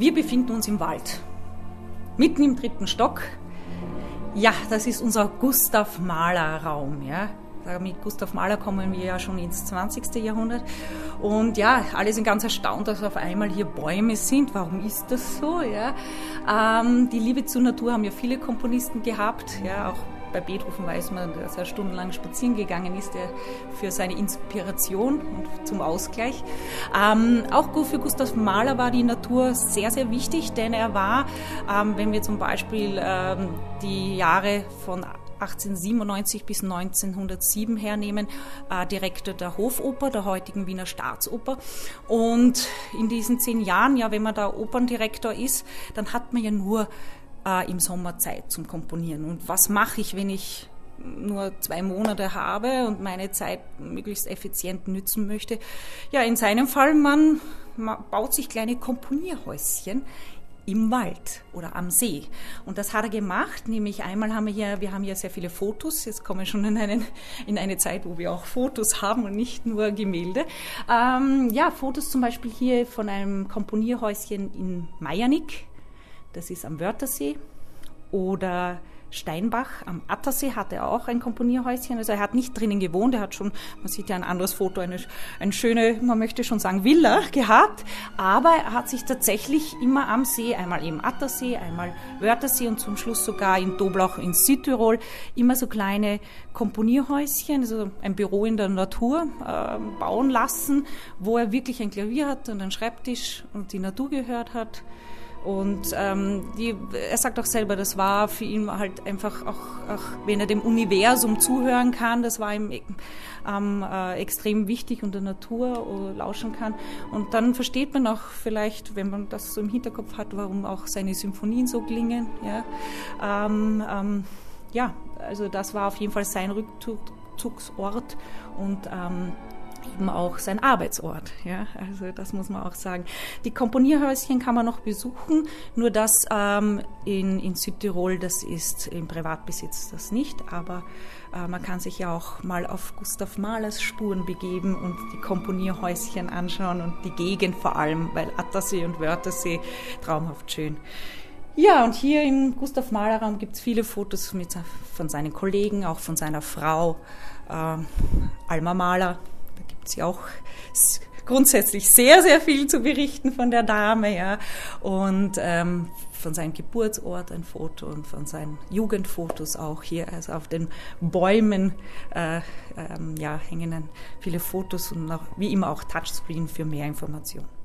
Wir befinden uns im Wald, mitten im dritten Stock. Ja, das ist unser Gustav Mahler Raum. Ja. Mit Gustav Mahler kommen wir ja schon ins 20. Jahrhundert. Und ja, alle sind ganz erstaunt, dass auf einmal hier Bäume sind. Warum ist das so? Ja? Ähm, die Liebe zur Natur haben ja viele Komponisten gehabt, ja, auch bei Beethoven weiß man, dass er stundenlang spazieren gegangen ist, der für seine Inspiration und zum Ausgleich. Ähm, auch für Gustav Mahler war die Natur sehr, sehr wichtig, denn er war, ähm, wenn wir zum Beispiel ähm, die Jahre von 1897 bis 1907 hernehmen, äh, Direktor der Hofoper, der heutigen Wiener Staatsoper. Und in diesen zehn Jahren, ja, wenn man da Operndirektor ist, dann hat man ja nur äh, im Sommer Zeit zum Komponieren. Und was mache ich, wenn ich nur zwei Monate habe und meine Zeit möglichst effizient nützen möchte? Ja, in seinem Fall, man, man baut sich kleine Komponierhäuschen im Wald oder am See. Und das hat er gemacht, nämlich einmal haben wir hier, wir haben hier sehr viele Fotos, jetzt kommen wir schon in, einen, in eine Zeit, wo wir auch Fotos haben und nicht nur Gemälde. Ähm, ja, Fotos zum Beispiel hier von einem Komponierhäuschen in Meiernick, das ist am Wörthersee. Oder Steinbach am Attersee hatte er auch ein Komponierhäuschen. Also er hat nicht drinnen gewohnt, er hat schon, man sieht ja ein anderes Foto, eine, eine schöne, man möchte schon sagen, Villa gehabt. Aber er hat sich tatsächlich immer am See, einmal im Attersee, einmal Wörthersee und zum Schluss sogar in Doblauch in Südtirol, immer so kleine Komponierhäuschen, also ein Büro in der Natur äh, bauen lassen, wo er wirklich ein Klavier hat und einen Schreibtisch und die Natur gehört hat. Und ähm, die, er sagt auch selber, das war für ihn halt einfach auch, auch wenn er dem Universum zuhören kann, das war ihm ähm, äh, extrem wichtig und der Natur uh, lauschen kann. Und dann versteht man auch vielleicht, wenn man das so im Hinterkopf hat, warum auch seine Symphonien so klingen. Ja, ähm, ähm, ja also das war auf jeden Fall sein Rückzugsort und ähm, eben auch sein Arbeitsort. Ja, also das muss man auch sagen. Die Komponierhäuschen kann man noch besuchen, nur das ähm, in, in Südtirol, das ist im Privatbesitz das nicht, aber äh, man kann sich ja auch mal auf Gustav Mahlers Spuren begeben und die Komponierhäuschen anschauen und die Gegend vor allem, weil Attersee und Wörthersee traumhaft schön. Ja, und hier im Gustav Mahler Raum gibt es viele Fotos mit, von seinen Kollegen, auch von seiner Frau äh, Alma Mahler, gibt es auch grundsätzlich sehr, sehr viel zu berichten von der Dame, ja. Und ähm, von seinem Geburtsort ein Foto und von seinen Jugendfotos auch hier. Also auf den Bäumen äh, ähm, ja, hängen viele Fotos und auch, wie immer auch Touchscreen für mehr Informationen.